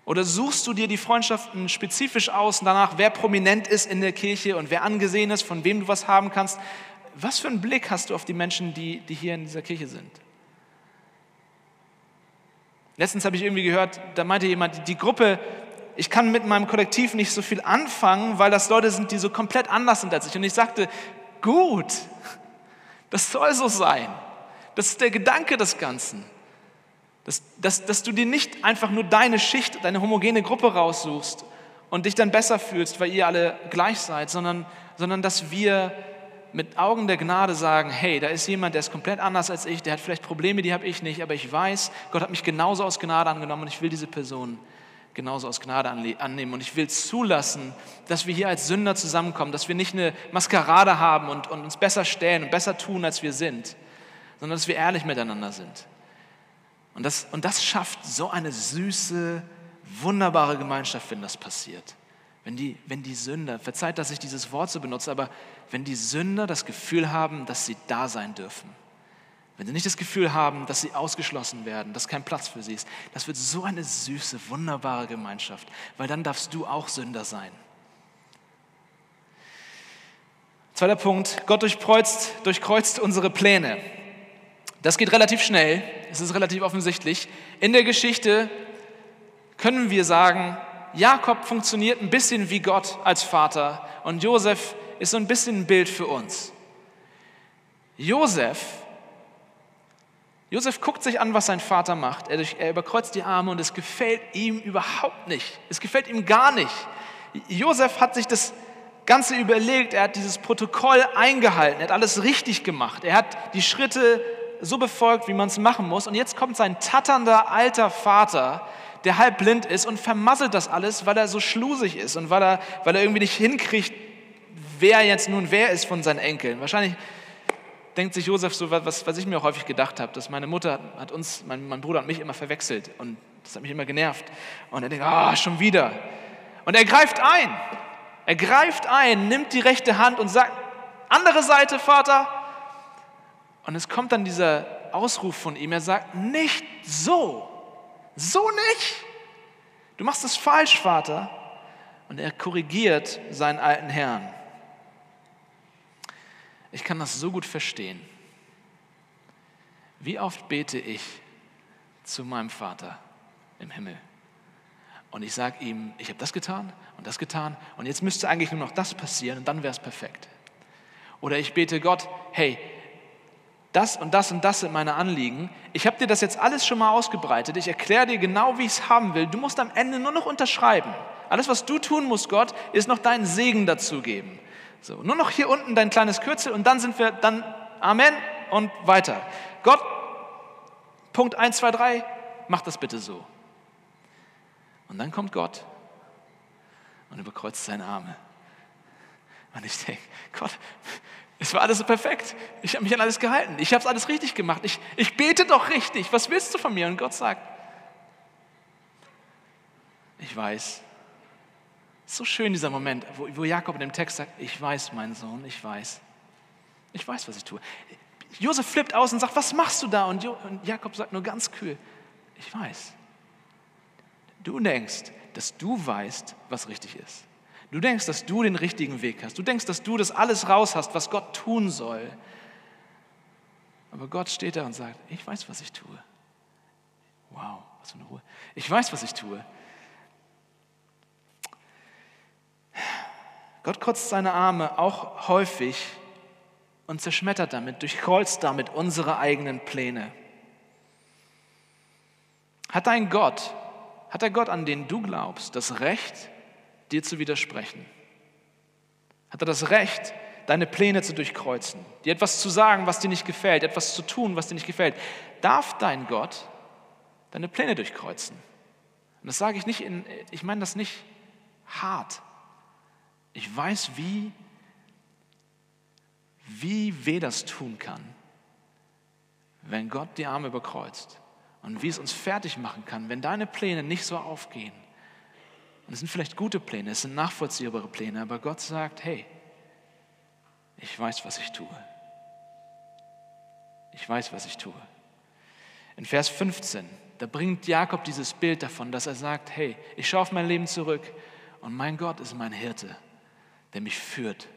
oder suchst du dir die Freundschaften spezifisch aus danach, wer prominent ist in der Kirche und wer angesehen ist, von wem du was haben kannst? Was für einen Blick hast du auf die Menschen, die, die hier in dieser Kirche sind? Letztens habe ich irgendwie gehört, da meinte jemand, die Gruppe, ich kann mit meinem Kollektiv nicht so viel anfangen, weil das Leute sind, die so komplett anders sind als ich. Und ich sagte, gut, das soll so sein. Das ist der Gedanke des Ganzen. Dass, dass, dass du dir nicht einfach nur deine Schicht, deine homogene Gruppe raussuchst und dich dann besser fühlst, weil ihr alle gleich seid, sondern, sondern dass wir mit Augen der Gnade sagen, hey, da ist jemand, der ist komplett anders als ich, der hat vielleicht Probleme, die habe ich nicht, aber ich weiß, Gott hat mich genauso aus Gnade angenommen und ich will diese Person genauso aus Gnade annehmen. Und ich will zulassen, dass wir hier als Sünder zusammenkommen, dass wir nicht eine Maskerade haben und, und uns besser stellen und besser tun, als wir sind, sondern dass wir ehrlich miteinander sind. Und das, und das schafft so eine süße, wunderbare Gemeinschaft, wenn das passiert. Wenn die, wenn die Sünder, verzeiht, dass ich dieses Wort so benutze, aber wenn die Sünder das Gefühl haben, dass sie da sein dürfen. Wenn sie nicht das Gefühl haben, dass sie ausgeschlossen werden, dass kein Platz für sie ist, das wird so eine süße, wunderbare Gemeinschaft, weil dann darfst du auch Sünder sein. Zweiter Punkt, Gott durchkreuzt, durchkreuzt unsere Pläne. Das geht relativ schnell, es ist relativ offensichtlich. In der Geschichte können wir sagen, Jakob funktioniert ein bisschen wie Gott als Vater und Josef ist so ein bisschen ein Bild für uns. Josef, Josef guckt sich an, was sein Vater macht. Er, er überkreuzt die Arme und es gefällt ihm überhaupt nicht. Es gefällt ihm gar nicht. Josef hat sich das Ganze überlegt, er hat dieses Protokoll eingehalten, er hat alles richtig gemacht, er hat die Schritte so befolgt, wie man es machen muss. Und jetzt kommt sein tatternder alter Vater, der halb blind ist und vermasselt das alles, weil er so schlusig ist und weil er, weil er irgendwie nicht hinkriegt, wer jetzt nun wer ist von seinen Enkeln. Wahrscheinlich denkt sich Josef so, was, was ich mir auch häufig gedacht habe, dass meine Mutter hat uns, mein, mein Bruder und mich immer verwechselt und das hat mich immer genervt. Und er denkt, ah, oh, schon wieder. Und er greift ein. Er greift ein, nimmt die rechte Hand und sagt, andere Seite, Vater. Und es kommt dann dieser Ausruf von ihm, er sagt, nicht so, so nicht. Du machst es falsch, Vater. Und er korrigiert seinen alten Herrn. Ich kann das so gut verstehen. Wie oft bete ich zu meinem Vater im Himmel? Und ich sage ihm, ich habe das getan und das getan und jetzt müsste eigentlich nur noch das passieren und dann wäre es perfekt. Oder ich bete Gott, hey, das und das und das sind meine Anliegen. Ich habe dir das jetzt alles schon mal ausgebreitet. Ich erkläre dir genau, wie ich es haben will. Du musst am Ende nur noch unterschreiben. Alles, was du tun musst, Gott, ist noch deinen Segen dazugeben. So, nur noch hier unten dein kleines Kürzel und dann sind wir dann Amen und weiter. Gott, Punkt 1, 2, 3, mach das bitte so. Und dann kommt Gott und überkreuzt seine Arme. Und ich denke, Gott, es war alles so perfekt. Ich habe mich an alles gehalten. Ich habe es alles richtig gemacht. Ich, ich bete doch richtig. Was willst du von mir? Und Gott sagt, ich weiß. So schön dieser Moment, wo, wo Jakob in dem Text sagt, ich weiß, mein Sohn, ich weiß. Ich weiß, was ich tue. Josef flippt aus und sagt, was machst du da? Und, jo und Jakob sagt nur ganz kühl, ich weiß. Du denkst, dass du weißt, was richtig ist. Du denkst, dass du den richtigen Weg hast. Du denkst, dass du das alles raus hast, was Gott tun soll. Aber Gott steht da und sagt, ich weiß, was ich tue. Wow, was für eine Ruhe. Ich weiß, was ich tue. Gott kreuzt seine Arme auch häufig und zerschmettert damit, durchkreuzt damit unsere eigenen Pläne. Hat ein Gott, hat der Gott, an den du glaubst, das Recht, dir zu widersprechen? Hat er das Recht, deine Pläne zu durchkreuzen, dir etwas zu sagen, was dir nicht gefällt, etwas zu tun, was dir nicht gefällt? Darf dein Gott deine Pläne durchkreuzen? Und das sage ich nicht in, ich meine das nicht hart. Ich weiß, wie, wie weh das tun kann, wenn Gott die Arme überkreuzt und wie es uns fertig machen kann, wenn deine Pläne nicht so aufgehen. Und es sind vielleicht gute Pläne, es sind nachvollziehbare Pläne, aber Gott sagt, hey, ich weiß, was ich tue. Ich weiß, was ich tue. In Vers 15, da bringt Jakob dieses Bild davon, dass er sagt, hey, ich schaue auf mein Leben zurück und mein Gott ist mein Hirte, der mich führt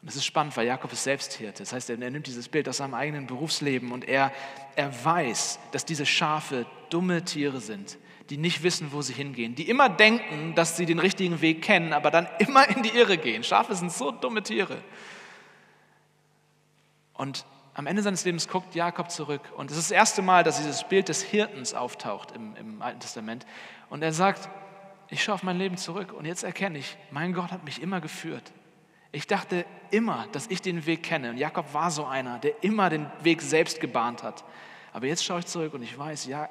und das ist spannend, weil Jakob ist selbst Hirte. Das heißt, er, nimmt dieses Bild aus seinem eigenen Berufsleben und er, er weiß, dass diese Schafe dumme Tiere sind, die nicht wissen, wo sie hingehen, die immer denken, dass sie den richtigen Weg kennen, aber dann immer in die Irre gehen. Schafe sind so dumme Tiere. Und am Ende seines Lebens guckt Jakob zurück und es ist das erste Mal, dass dieses Bild des Hirtens auftaucht im, im Alten Testament. Und er sagt, ich schaue auf mein Leben zurück und jetzt erkenne ich, mein Gott hat mich immer geführt. Ich dachte immer, dass ich den Weg kenne. Und Jakob war so einer, der immer den Weg selbst gebahnt hat. Aber jetzt schaue ich zurück und ich weiß, ja,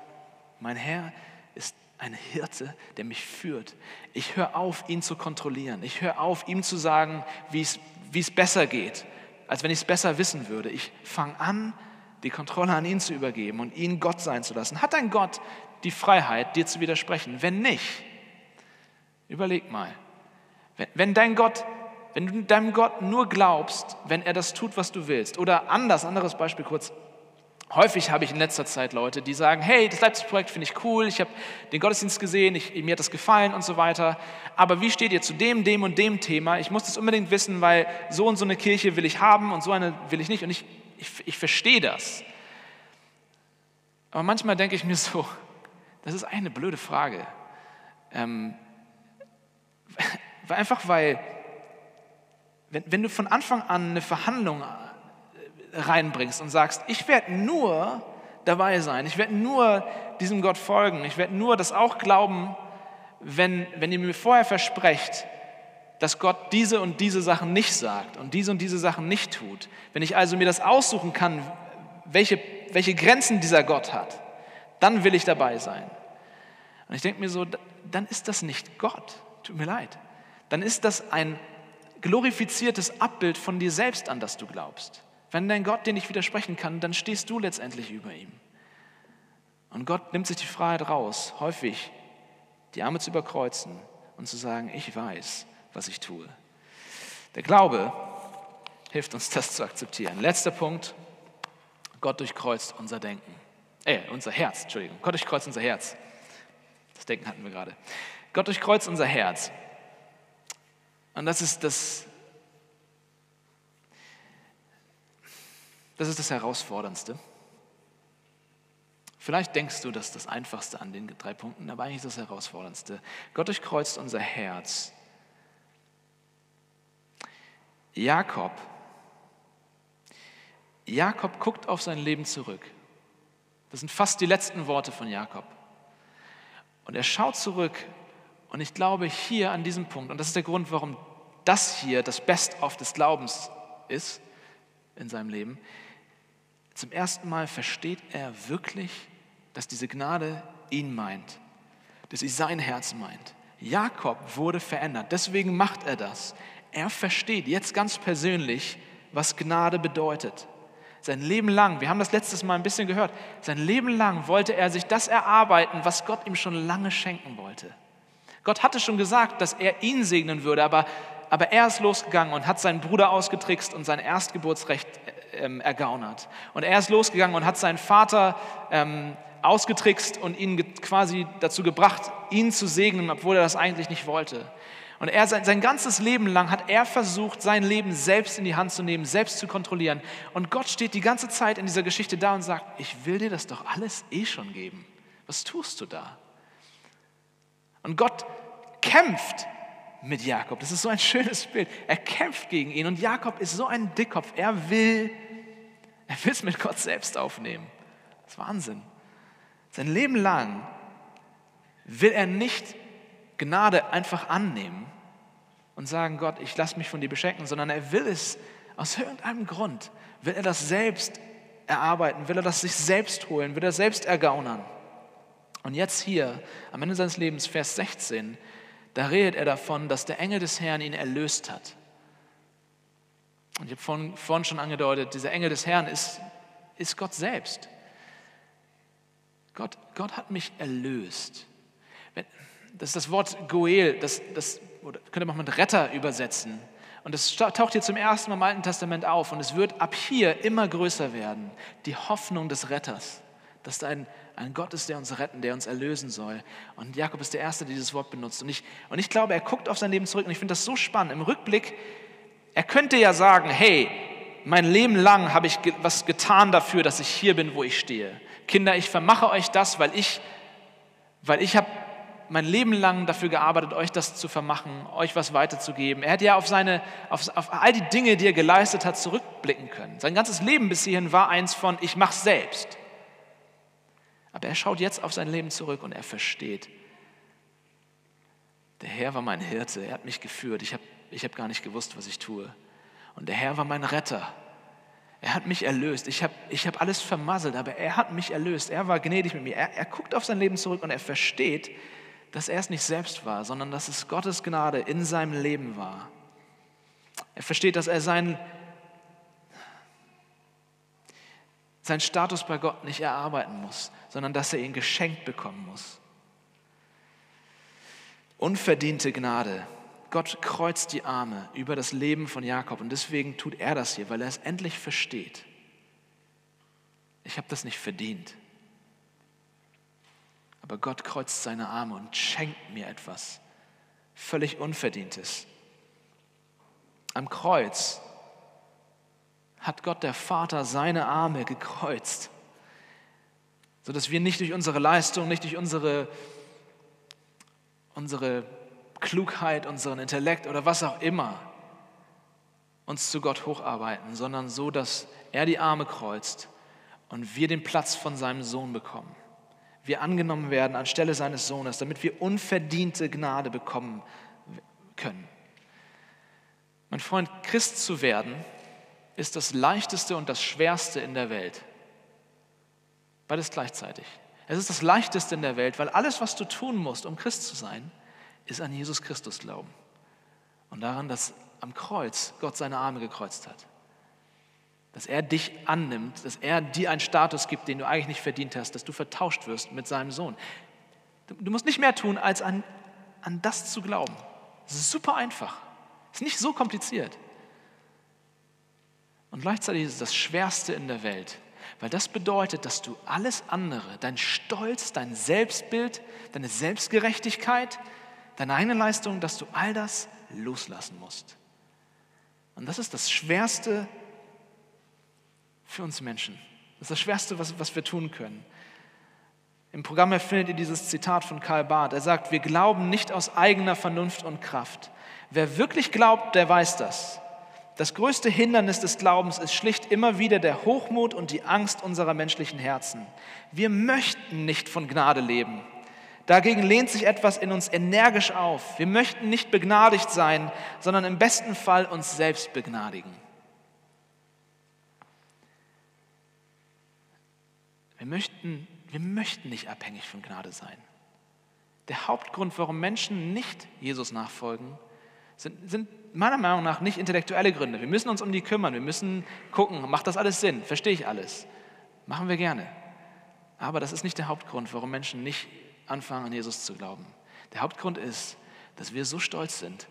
mein Herr ist ein Hirte, der mich führt. Ich höre auf, ihn zu kontrollieren. Ich höre auf, ihm zu sagen, wie es besser geht, als wenn ich es besser wissen würde. Ich fange an, die Kontrolle an ihn zu übergeben und ihn Gott sein zu lassen. Hat ein Gott die Freiheit, dir zu widersprechen? Wenn nicht, überleg mal. Wenn, wenn dein Gott wenn du deinem Gott nur glaubst, wenn er das tut, was du willst. Oder anders, anderes Beispiel kurz. Häufig habe ich in letzter Zeit Leute, die sagen, hey, das Leipzig-Projekt finde ich cool, ich habe den Gottesdienst gesehen, ich, mir hat das gefallen und so weiter. Aber wie steht ihr zu dem, dem und dem Thema? Ich muss das unbedingt wissen, weil so und so eine Kirche will ich haben und so eine will ich nicht. Und ich, ich, ich verstehe das. Aber manchmal denke ich mir so, das ist eine blöde Frage. Ähm, einfach weil, wenn, wenn du von Anfang an eine Verhandlung reinbringst und sagst, ich werde nur dabei sein, ich werde nur diesem Gott folgen, ich werde nur das auch glauben, wenn, wenn ihr mir vorher versprecht, dass Gott diese und diese Sachen nicht sagt und diese und diese Sachen nicht tut. Wenn ich also mir das aussuchen kann, welche, welche Grenzen dieser Gott hat, dann will ich dabei sein. Und ich denke mir so, dann ist das nicht Gott. Tut mir leid. Dann ist das ein glorifiziertes Abbild von dir selbst, an das du glaubst. Wenn dein Gott dir nicht widersprechen kann, dann stehst du letztendlich über ihm. Und Gott nimmt sich die Freiheit raus, häufig die Arme zu überkreuzen und zu sagen, ich weiß, was ich tue. Der Glaube hilft uns, das zu akzeptieren. Letzter Punkt, Gott durchkreuzt unser Denken. Äh, unser Herz, Entschuldigung. Gott durchkreuzt unser Herz. Das Denken hatten wir gerade. Gott durchkreuzt unser Herz. Und das ist das Das ist das Herausforderndste. Vielleicht denkst du, das ist das Einfachste an den drei Punkten, aber eigentlich ist das Herausforderndste. Gott durchkreuzt unser Herz. Jakob, Jakob guckt auf sein Leben zurück. Das sind fast die letzten Worte von Jakob. Und er schaut zurück und ich glaube hier an diesem Punkt, und das ist der Grund, warum das hier das Best-of des Glaubens ist in seinem Leben, zum ersten Mal versteht er wirklich, dass diese Gnade ihn meint, dass sie sein Herz meint. Jakob wurde verändert, deswegen macht er das. Er versteht jetzt ganz persönlich, was Gnade bedeutet. Sein Leben lang, wir haben das letztes Mal ein bisschen gehört, sein Leben lang wollte er sich das erarbeiten, was Gott ihm schon lange schenken wollte. Gott hatte schon gesagt, dass er ihn segnen würde, aber, aber er ist losgegangen und hat seinen Bruder ausgetrickst und sein Erstgeburtsrecht ähm, ergaunert. Und er ist losgegangen und hat seinen Vater ähm, ausgetrickst und ihn quasi dazu gebracht, ihn zu segnen, obwohl er das eigentlich nicht wollte. Und er, sein, sein ganzes Leben lang hat er versucht, sein Leben selbst in die Hand zu nehmen, selbst zu kontrollieren. Und Gott steht die ganze Zeit in dieser Geschichte da und sagt, ich will dir das doch alles eh schon geben. Was tust du da? Und Gott kämpft mit Jakob. Das ist so ein schönes Bild. Er kämpft gegen ihn und Jakob ist so ein Dickkopf. Er will er will es mit Gott selbst aufnehmen. Das ist Wahnsinn. Sein Leben lang will er nicht Gnade einfach annehmen und sagen, Gott, ich lasse mich von dir beschenken, sondern er will es aus irgendeinem Grund, will er das selbst erarbeiten, will er das sich selbst holen, will er selbst ergaunern. Und jetzt hier, am Ende seines Lebens, Vers 16, da redet er davon, dass der Engel des Herrn ihn erlöst hat. Und ich habe vorhin, vorhin schon angedeutet, dieser Engel des Herrn ist, ist Gott selbst. Gott, Gott hat mich erlöst. Das ist das Wort Goel, das, das könnte man mit Retter übersetzen. Und es taucht hier zum ersten Mal im Alten Testament auf und es wird ab hier immer größer werden. Die Hoffnung des Retters, dass da ein, ein Gott ist, der uns retten, der uns erlösen soll. Und Jakob ist der Erste, der dieses Wort benutzt. Und ich, und ich glaube, er guckt auf sein Leben zurück und ich finde das so spannend. Im Rückblick er könnte ja sagen, hey, mein Leben lang habe ich was getan dafür, dass ich hier bin, wo ich stehe. Kinder, ich vermache euch das, weil ich, weil ich habe mein Leben lang dafür gearbeitet, euch das zu vermachen, euch was weiterzugeben. Er hätte ja auf, seine, auf, auf all die Dinge, die er geleistet hat, zurückblicken können. Sein ganzes Leben bis hierhin war eins von, ich mache selbst. Aber er schaut jetzt auf sein Leben zurück und er versteht, der Herr war mein Hirte, er hat mich geführt, ich habe ich habe gar nicht gewusst, was ich tue. Und der Herr war mein Retter. Er hat mich erlöst. Ich habe ich hab alles vermasselt, aber er hat mich erlöst. Er war gnädig mit mir. Er, er guckt auf sein Leben zurück und er versteht, dass er es nicht selbst war, sondern dass es Gottes Gnade in seinem Leben war. Er versteht, dass er seinen, seinen Status bei Gott nicht erarbeiten muss, sondern dass er ihn geschenkt bekommen muss. Unverdiente Gnade Gott kreuzt die Arme über das Leben von Jakob und deswegen tut er das hier, weil er es endlich versteht. Ich habe das nicht verdient. Aber Gott kreuzt seine Arme und schenkt mir etwas völlig Unverdientes. Am Kreuz hat Gott der Vater seine Arme gekreuzt, sodass wir nicht durch unsere Leistung, nicht durch unsere, unsere Klugheit, unseren Intellekt oder was auch immer uns zu Gott hocharbeiten, sondern so, dass er die Arme kreuzt und wir den Platz von seinem Sohn bekommen. Wir angenommen werden anstelle seines Sohnes, damit wir unverdiente Gnade bekommen können. Mein Freund, Christ zu werden, ist das leichteste und das schwerste in der Welt. Beides gleichzeitig. Es ist das leichteste in der Welt, weil alles, was du tun musst, um Christ zu sein, ist an Jesus Christus glauben. Und daran, dass am Kreuz Gott seine Arme gekreuzt hat. Dass er dich annimmt, dass er dir einen Status gibt, den du eigentlich nicht verdient hast, dass du vertauscht wirst mit seinem Sohn. Du musst nicht mehr tun, als an, an das zu glauben. Das ist super einfach. Es ist nicht so kompliziert. Und gleichzeitig ist es das Schwerste in der Welt, weil das bedeutet, dass du alles andere, dein Stolz, dein Selbstbild, deine Selbstgerechtigkeit, deine eigene Leistung, dass du all das loslassen musst. Und das ist das Schwerste für uns Menschen. Das ist das Schwerste, was, was wir tun können. Im Programm findet ihr dieses Zitat von Karl Barth. Er sagt, wir glauben nicht aus eigener Vernunft und Kraft. Wer wirklich glaubt, der weiß das. Das größte Hindernis des Glaubens ist schlicht immer wieder der Hochmut und die Angst unserer menschlichen Herzen. Wir möchten nicht von Gnade leben. Dagegen lehnt sich etwas in uns energisch auf. Wir möchten nicht begnadigt sein, sondern im besten Fall uns selbst begnadigen. Wir möchten, wir möchten nicht abhängig von Gnade sein. Der Hauptgrund, warum Menschen nicht Jesus nachfolgen, sind, sind meiner Meinung nach nicht intellektuelle Gründe. Wir müssen uns um die kümmern, wir müssen gucken, macht das alles Sinn, verstehe ich alles. Machen wir gerne. Aber das ist nicht der Hauptgrund, warum Menschen nicht anfangen, an Jesus zu glauben. Der Hauptgrund ist, dass wir so stolz sind,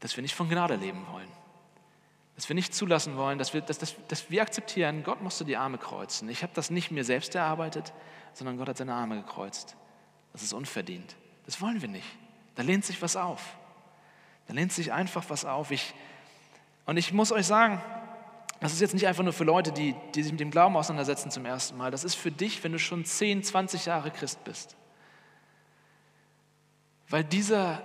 dass wir nicht von Gnade leben wollen. Dass wir nicht zulassen wollen, dass wir, dass, dass, dass wir akzeptieren, Gott musste die Arme kreuzen. Ich habe das nicht mir selbst erarbeitet, sondern Gott hat seine Arme gekreuzt. Das ist unverdient. Das wollen wir nicht. Da lehnt sich was auf. Da lehnt sich einfach was auf. Ich, und ich muss euch sagen, das ist jetzt nicht einfach nur für Leute, die, die sich mit dem Glauben auseinandersetzen zum ersten Mal. Das ist für dich, wenn du schon 10, 20 Jahre Christ bist. Weil dieser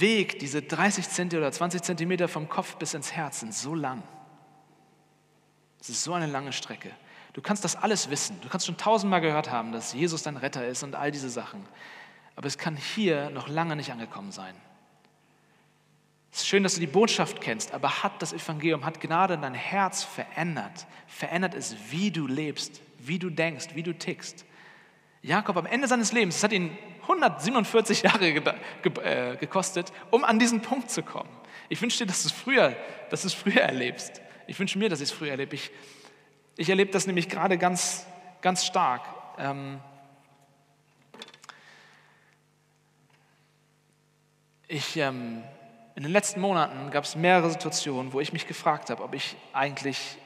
Weg, diese 30 Zentimeter oder 20 Zentimeter vom Kopf bis ins Herz sind so lang. Es ist so eine lange Strecke. Du kannst das alles wissen. Du kannst schon tausendmal gehört haben, dass Jesus dein Retter ist und all diese Sachen. Aber es kann hier noch lange nicht angekommen sein. Es ist schön, dass du die Botschaft kennst, aber hat das Evangelium, hat Gnade dein Herz verändert? Verändert es, wie du lebst, wie du denkst, wie du tickst? Jakob am Ende seines Lebens, es hat ihn 147 Jahre äh, gekostet, um an diesen Punkt zu kommen. Ich wünsche dir, dass du es früher, dass du es früher erlebst. Ich wünsche mir, dass ich es früher erlebe. Ich, ich erlebe das nämlich gerade ganz, ganz stark. Ähm, ich ähm, in den letzten Monaten gab es mehrere Situationen, wo ich mich gefragt habe, ob ich eigentlich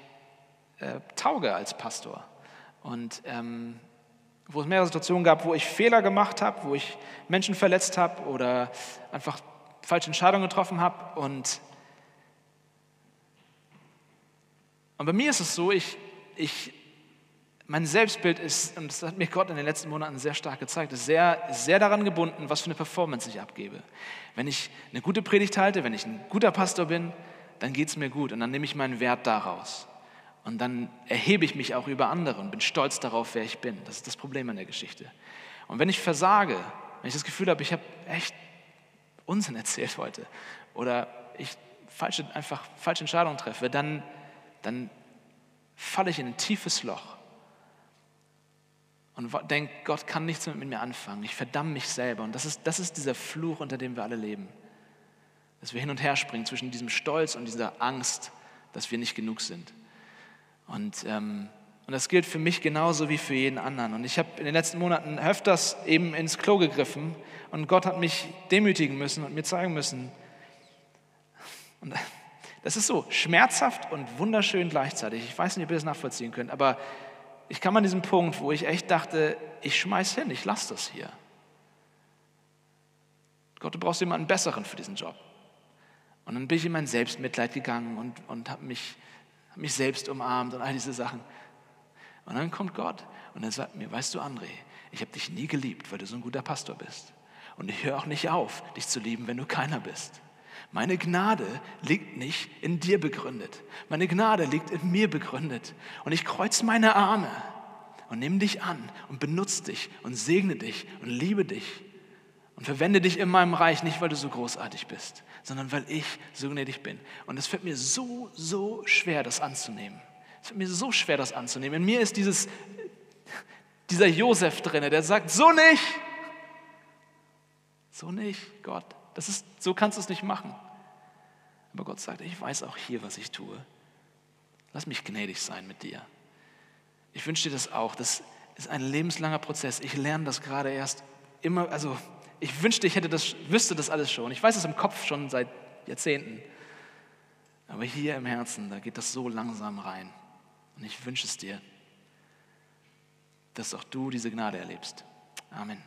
äh, tauge als Pastor. Und ähm, wo es mehrere Situationen gab, wo ich Fehler gemacht habe, wo ich Menschen verletzt habe oder einfach falsche Entscheidungen getroffen habe. Und, und bei mir ist es so, ich, ich mein Selbstbild ist, und das hat mir Gott in den letzten Monaten sehr stark gezeigt, ist sehr, sehr daran gebunden, was für eine Performance ich abgebe. Wenn ich eine gute Predigt halte, wenn ich ein guter Pastor bin, dann geht es mir gut und dann nehme ich meinen Wert daraus. Und dann erhebe ich mich auch über andere und bin stolz darauf, wer ich bin. Das ist das Problem an der Geschichte. Und wenn ich versage, wenn ich das Gefühl habe, ich habe echt Unsinn erzählt heute oder ich falsche, einfach falsche Entscheidungen treffe, dann, dann falle ich in ein tiefes Loch und denke, Gott kann nichts mit mir anfangen. Ich verdamme mich selber. Und das ist, das ist dieser Fluch, unter dem wir alle leben. Dass wir hin und her springen zwischen diesem Stolz und dieser Angst, dass wir nicht genug sind. Und, ähm, und das gilt für mich genauso wie für jeden anderen. Und ich habe in den letzten Monaten öfters eben ins Klo gegriffen und Gott hat mich demütigen müssen und mir zeigen müssen. Und Das ist so schmerzhaft und wunderschön gleichzeitig. Ich weiß nicht, ob ihr das nachvollziehen könnt, aber ich kam an diesen Punkt, wo ich echt dachte, ich schmeiß hin, ich lasse das hier. Gott, du brauchst jemanden besseren für diesen Job. Und dann bin ich in mein Selbstmitleid gegangen und, und habe mich, hab mich selbst umarmt und all diese Sachen. Und dann kommt Gott und er sagt mir, weißt du, André, ich habe dich nie geliebt, weil du so ein guter Pastor bist. Und ich höre auch nicht auf, dich zu lieben, wenn du keiner bist. Meine Gnade liegt nicht in dir begründet. Meine Gnade liegt in mir begründet. Und ich kreuze meine Arme und nehme dich an und benutze dich und segne dich und liebe dich und verwende dich in meinem Reich, nicht weil du so großartig bist, sondern weil ich so gnädig bin. Und es fällt mir so, so schwer, das anzunehmen. Es fällt mir so schwer, das anzunehmen. In mir ist dieses, dieser Josef drin, der sagt, so nicht. So nicht, Gott. Das ist, so kannst du es nicht machen. Aber Gott sagt, ich weiß auch hier, was ich tue. Lass mich gnädig sein mit dir. Ich wünsche dir das auch. Das ist ein lebenslanger Prozess. Ich lerne das gerade erst immer, also ich wünschte, ich hätte das, wüsste das alles schon. Ich weiß es im Kopf schon seit Jahrzehnten. Aber hier im Herzen, da geht das so langsam rein. Und ich wünsche es dir, dass auch du diese Gnade erlebst. Amen.